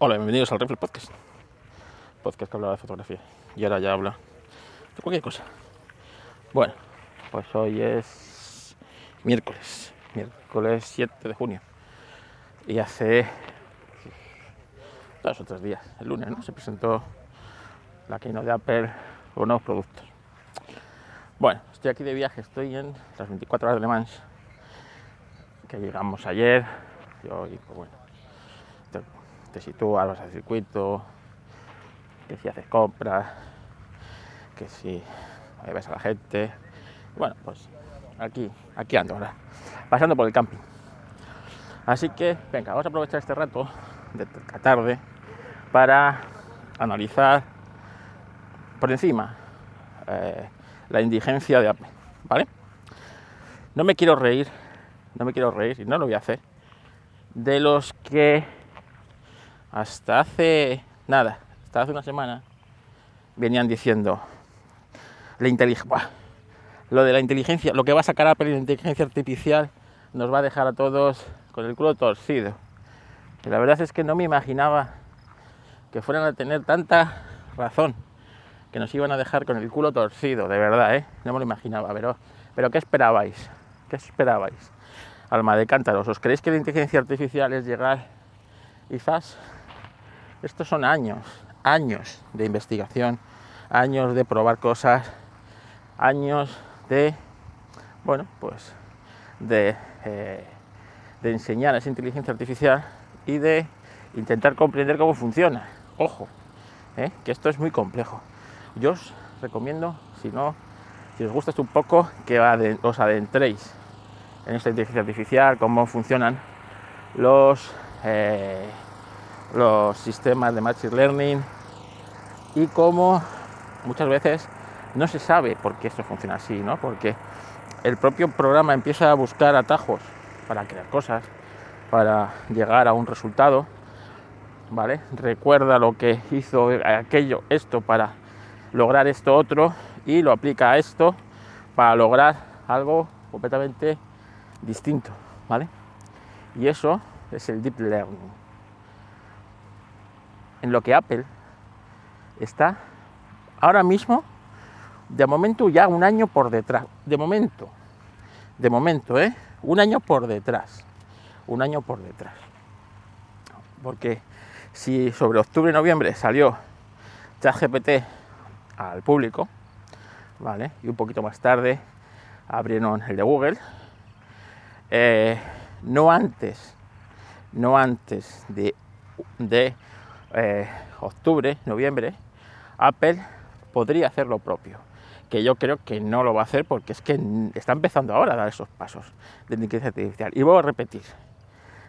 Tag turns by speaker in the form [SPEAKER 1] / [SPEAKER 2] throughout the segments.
[SPEAKER 1] Hola, bienvenidos al Rifle Podcast. Podcast que hablaba de fotografía. Y ahora ya habla de cualquier cosa. Bueno, pues hoy es miércoles, miércoles 7 de junio. Y hace dos o tres días, el lunes, ¿no? Se presentó la keynote de Apple con nuevos productos. Bueno, estoy aquí de viaje, estoy en las 24 horas de Le Mans, que llegamos ayer. Y pues bueno, te, sitúas, vas al circuito, que si haces compras, que si ves a la gente. Bueno, pues aquí, aquí ando ahora, pasando por el camping. Así que, venga, vamos a aprovechar este rato de la tarde para analizar por encima eh, la indigencia de Apple, ¿vale? No me quiero reír, no me quiero reír y no lo voy a hacer, de los que hasta hace nada, hasta hace una semana, venían diciendo la inteligencia, lo de la inteligencia, lo que va a sacar Apple la inteligencia artificial nos va a dejar a todos con el culo torcido. Y la verdad es que no me imaginaba que fueran a tener tanta razón, que nos iban a dejar con el culo torcido, de verdad, ¿eh? No me lo imaginaba, pero, pero ¿qué esperabais? ¿Qué esperabais? Alma de cántaros, ¿os creéis que la inteligencia artificial es llegar quizás? Estos son años, años de investigación, años de probar cosas, años de, bueno, pues de, eh, de enseñar esa inteligencia artificial y de intentar comprender cómo funciona. Ojo, ¿eh? que esto es muy complejo. Yo os recomiendo, si no, si os gusta esto un poco, que os adentréis en esta inteligencia artificial, cómo funcionan los, eh, los sistemas de Machine Learning y cómo muchas veces no se sabe por qué esto funciona así, ¿no? Porque el propio programa empieza a buscar atajos para crear cosas, para llegar a un resultado, ¿vale? Recuerda lo que hizo aquello, esto para lograr esto otro y lo aplica a esto para lograr algo completamente distinto, ¿vale? Y eso es el deep learning. En lo que Apple está ahora mismo, de momento ya un año por detrás, de momento, de momento, ¿eh? Un año por detrás, un año por detrás. Porque si sobre octubre y noviembre salió ChatGPT al público, ¿vale? Y un poquito más tarde abrieron el de Google, eh, no antes, no antes de, de eh, octubre, noviembre, Apple podría hacer lo propio. Que yo creo que no lo va a hacer porque es que está empezando ahora a dar esos pasos de inteligencia artificial. Y voy a repetir,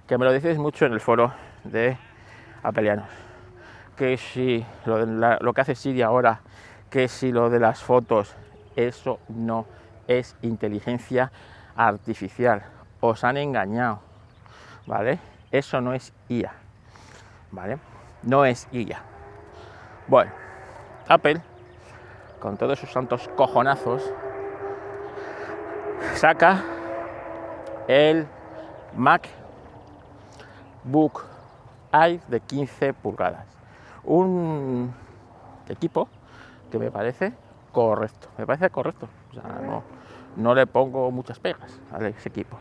[SPEAKER 1] que me lo decís mucho en el foro de Apelianos, que si lo, lo que hace Siri ahora, que si lo de las fotos, eso no es inteligencia artificial. Os han engañado, ¿vale? Eso no es IA, ¿vale? No es IA. Bueno, Apple, con todos sus santos cojonazos, saca el MacBook Air de 15 pulgadas. Un equipo que me parece correcto, me parece correcto. No, no le pongo muchas pegas a ese equipo.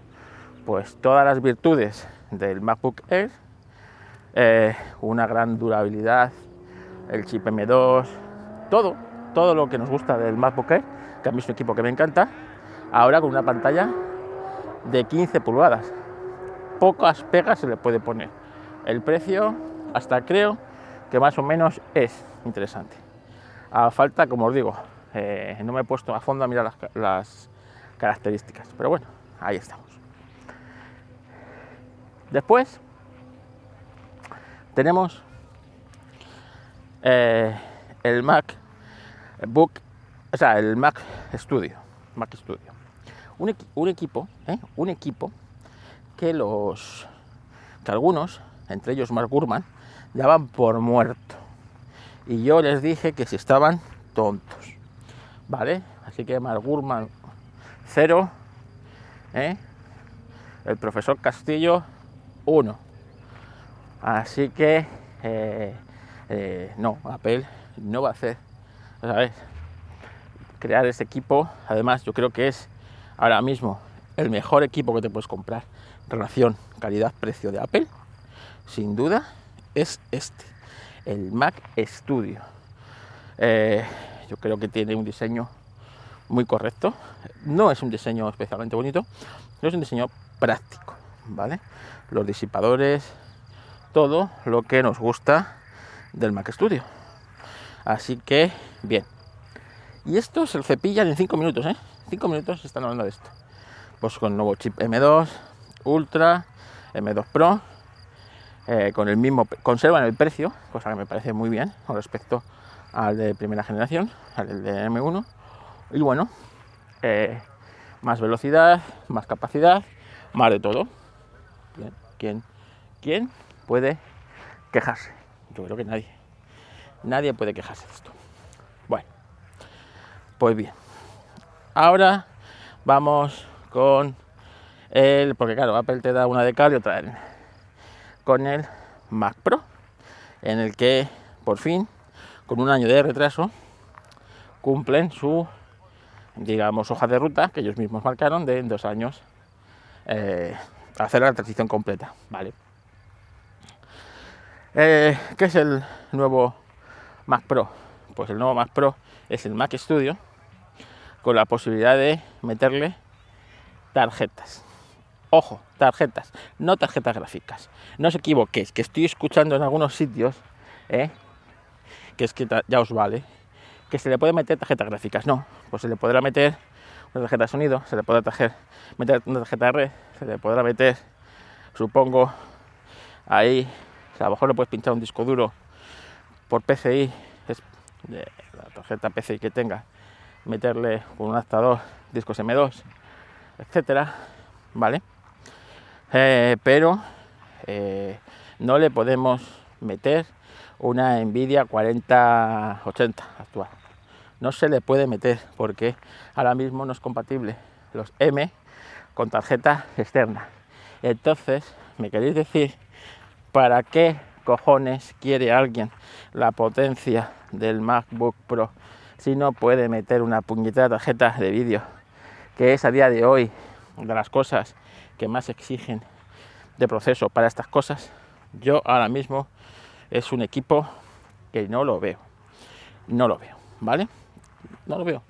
[SPEAKER 1] Pues todas las virtudes del MacBook Air, eh, una gran durabilidad, el chip M2, todo, todo lo que nos gusta del MacBook que a mí es un equipo que me encanta, ahora con una pantalla de 15 pulgadas. Pocas pegas se le puede poner. El precio, hasta creo que más o menos es interesante. A falta, como os digo, eh, no me he puesto a fondo a mirar las características, pero bueno, ahí estamos. Después tenemos eh, el Mac Book, o sea, el Mac Studio, Mac Studio. Un, un equipo, ¿eh? un equipo que los que algunos, entre ellos Mark Gurman, daban por muerto. Y yo les dije que si estaban tontos, ¿vale? Así que Mark Gurman cero, ¿eh? el profesor Castillo 1. Así que eh, eh, no, Apple no va a hacer. Crear ese equipo, además yo creo que es ahora mismo el mejor equipo que te puedes comprar, relación calidad-precio de Apple, sin duda, es este, el Mac Studio. Eh, yo creo que tiene un diseño muy correcto, no es un diseño especialmente bonito, pero es un diseño práctico, ¿vale? Los disipadores, todo lo que nos gusta del Mac Studio. Así que, bien. Y esto se lo cepillan en 5 minutos, ¿eh? 5 minutos están hablando de esto. Pues con nuevo chip M2 Ultra, M2 Pro, eh, con el mismo, conservan el precio, cosa que me parece muy bien con respecto al de primera generación, al de M1. Y bueno, eh, más velocidad, más capacidad, más de todo. ¿Quién, ¿Quién puede quejarse? Yo creo que nadie. Nadie puede quejarse de esto. Bueno, pues bien. Ahora vamos con el, porque claro, Apple te da una de cal y otra de con el Mac Pro, en el que por fin, con un año de retraso, cumplen su, digamos, hoja de ruta que ellos mismos marcaron de en dos años eh, hacer la transición completa, ¿vale? Eh, ¿Qué es el nuevo Mac Pro? Pues el nuevo Mac Pro es el Mac Studio con la posibilidad de meterle tarjetas. Ojo, tarjetas, no tarjetas gráficas. No os equivoquéis, que estoy escuchando en algunos sitios, ¿eh? que es que ya os vale, que se le puede meter tarjetas gráficas. No, pues se le podrá meter una tarjeta de sonido, se le podrá meter una tarjeta de red, se le podrá meter, supongo, ahí a lo mejor le puedes pinchar un disco duro por PCI, es de la tarjeta PCI que tenga, meterle con un adaptador discos M2, etcétera, ¿vale? Eh, pero eh, no le podemos meter una Nvidia 4080 actual. No se le puede meter porque ahora mismo no es compatible los M con tarjeta externa. Entonces, ¿me queréis decir ¿Para qué cojones quiere alguien la potencia del MacBook Pro si no puede meter una puñetera tarjeta de vídeo? Que es a día de hoy de las cosas que más exigen de proceso para estas cosas. Yo ahora mismo es un equipo que no lo veo. No lo veo, ¿vale? No lo veo.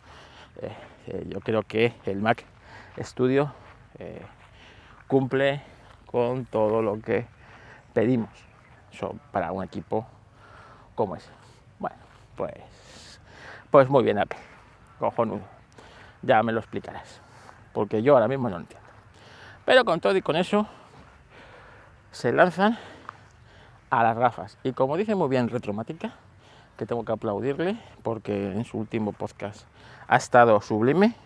[SPEAKER 1] Eh, eh, yo creo que el Mac Studio eh, cumple con todo lo que pedimos para un equipo como ese. Bueno, pues, pues muy bien, Apple. Cojonudo. Ya me lo explicarás. Porque yo ahora mismo no entiendo. Pero con todo y con eso, se lanzan a las gafas. Y como dice muy bien Retromática, que tengo que aplaudirle porque en su último podcast ha estado sublime,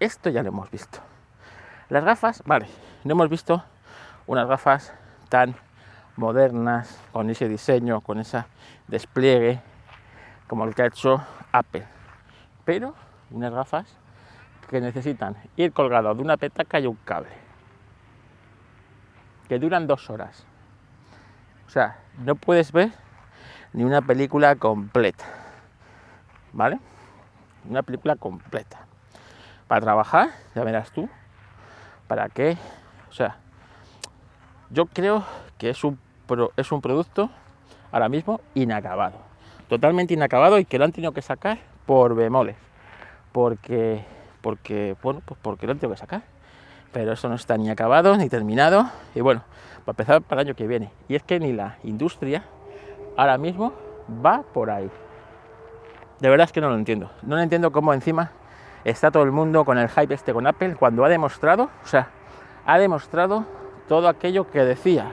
[SPEAKER 1] esto ya lo hemos visto. Las gafas, vale, no hemos visto unas gafas tan modernas, con ese diseño, con ese despliegue, como el que ha hecho Apple. Pero unas gafas que necesitan ir colgado de una petaca y un cable. Que duran dos horas. O sea, no puedes ver ni una película completa. ¿Vale? Una película completa. Para trabajar, ya verás tú, para qué, o sea, yo creo que es un, es un producto ahora mismo inacabado, totalmente inacabado y que lo han tenido que sacar por bemoles, porque, porque, bueno, pues porque lo han tenido que sacar. Pero eso no está ni acabado ni terminado y bueno, para empezar para el año que viene. Y es que ni la industria ahora mismo va por ahí. De verdad es que no lo entiendo. No lo entiendo cómo encima está todo el mundo con el hype este con Apple cuando ha demostrado, o sea, ha demostrado todo aquello que decía,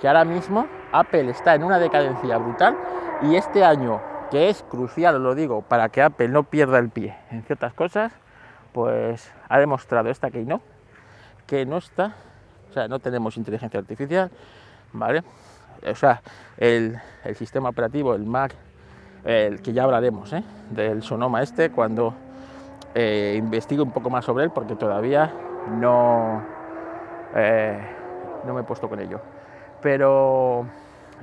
[SPEAKER 1] que ahora mismo Apple está en una decadencia brutal y este año, que es crucial, lo digo, para que Apple no pierda el pie en ciertas cosas, pues ha demostrado esta que no, que no está, o sea, no tenemos inteligencia artificial, ¿vale? O sea, el, sistema operativo, el Mac, el que ya hablaremos, ¿eh? del Sonoma este, cuando eh, investigue un poco más sobre él, porque todavía no... Eh, no me he puesto con ello. Pero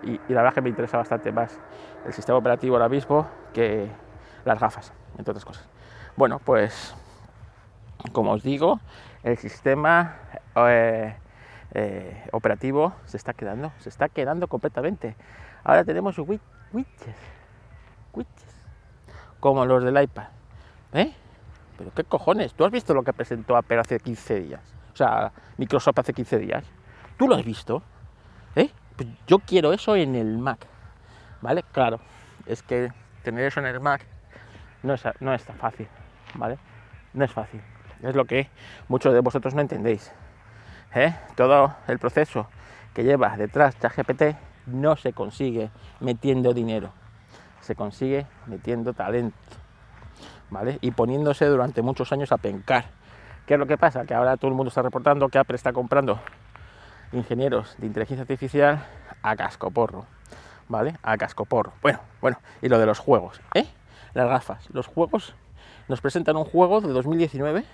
[SPEAKER 1] y, la verdad que me interesa bastante más el sistema operativo ahora mismo que las gafas, entre otras cosas. Bueno, pues como os digo, el sistema eh, eh, operativo se está quedando, se está quedando completamente. Ahora tenemos widgets, widgets, como los del iPad. ¿Eh? Pero qué cojones, ¿tú has visto lo que presentó Apple hace 15 días? O sea, Microsoft hace 15 días. ¿Tú lo has visto? ¿Eh? Pues yo quiero eso en el Mac. ¿Vale? Claro, es que tener eso en el Mac no es, no es tan fácil. ¿Vale? No es fácil. Es lo que muchos de vosotros no entendéis. ¿eh? Todo el proceso que lleva detrás ChatGPT no se consigue metiendo dinero, se consigue metiendo talento, ¿vale? Y poniéndose durante muchos años a pencar. ¿Qué es lo que pasa? Que ahora todo el mundo está reportando que Apple está comprando ingenieros de inteligencia artificial a cascoporro, ¿vale? A cascoporro. Bueno, bueno, y lo de los juegos, ¿eh? Las gafas. Los juegos nos presentan un juego de 2019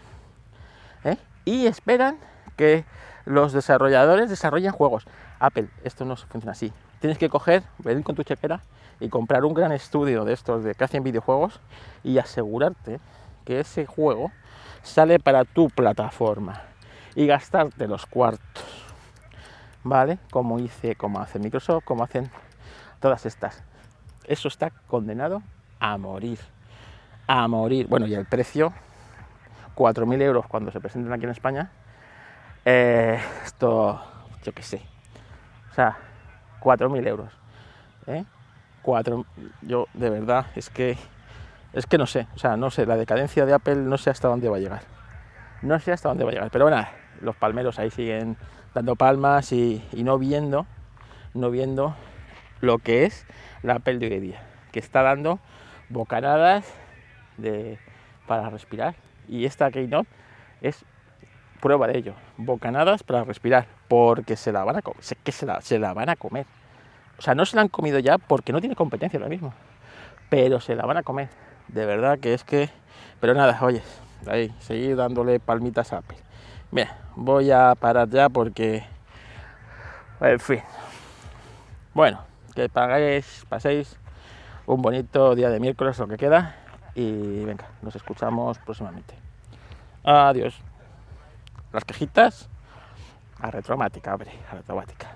[SPEAKER 1] ¿eh? y esperan que los desarrolladores desarrollen juegos. Apple, esto no funciona así. Tienes que coger, venir con tu chequera y comprar un gran estudio de estos de que hacen videojuegos y asegurarte que ese juego sale para tu plataforma y gastarte los cuartos. ¿Vale? Como hice, como hace Microsoft, como hacen todas estas. Eso está condenado a morir. A morir. Bueno, y el precio, 4.000 euros cuando se presenten aquí en España. Eh, esto, yo qué sé. O sea, 4.000 euros. ¿eh? Cuatro, yo de verdad es que es que no sé, o sea, no sé, la decadencia de Apple no sé hasta dónde va a llegar. No sé hasta dónde va a llegar, pero bueno, los palmeros ahí siguen dando palmas y, no viendo, no viendo lo que es la Apple de hoy día, que está dando bocanadas de, para respirar. Y esta Keynote es prueba de ello. Bocanadas para respirar, porque se la van a comer, que se la, se la van a comer. O sea, no se la han comido ya porque no tiene competencia ahora mismo, pero se la van a comer. De verdad que es que... Pero nada, oye, ahí, seguir dándole palmitas a Apple. Mira, voy a parar ya porque... En fin. Bueno, que pagáis, paséis un bonito día de miércoles, lo que queda. Y venga, nos escuchamos próximamente. Adiós. Las quejitas a retromática, hombre, a retromática.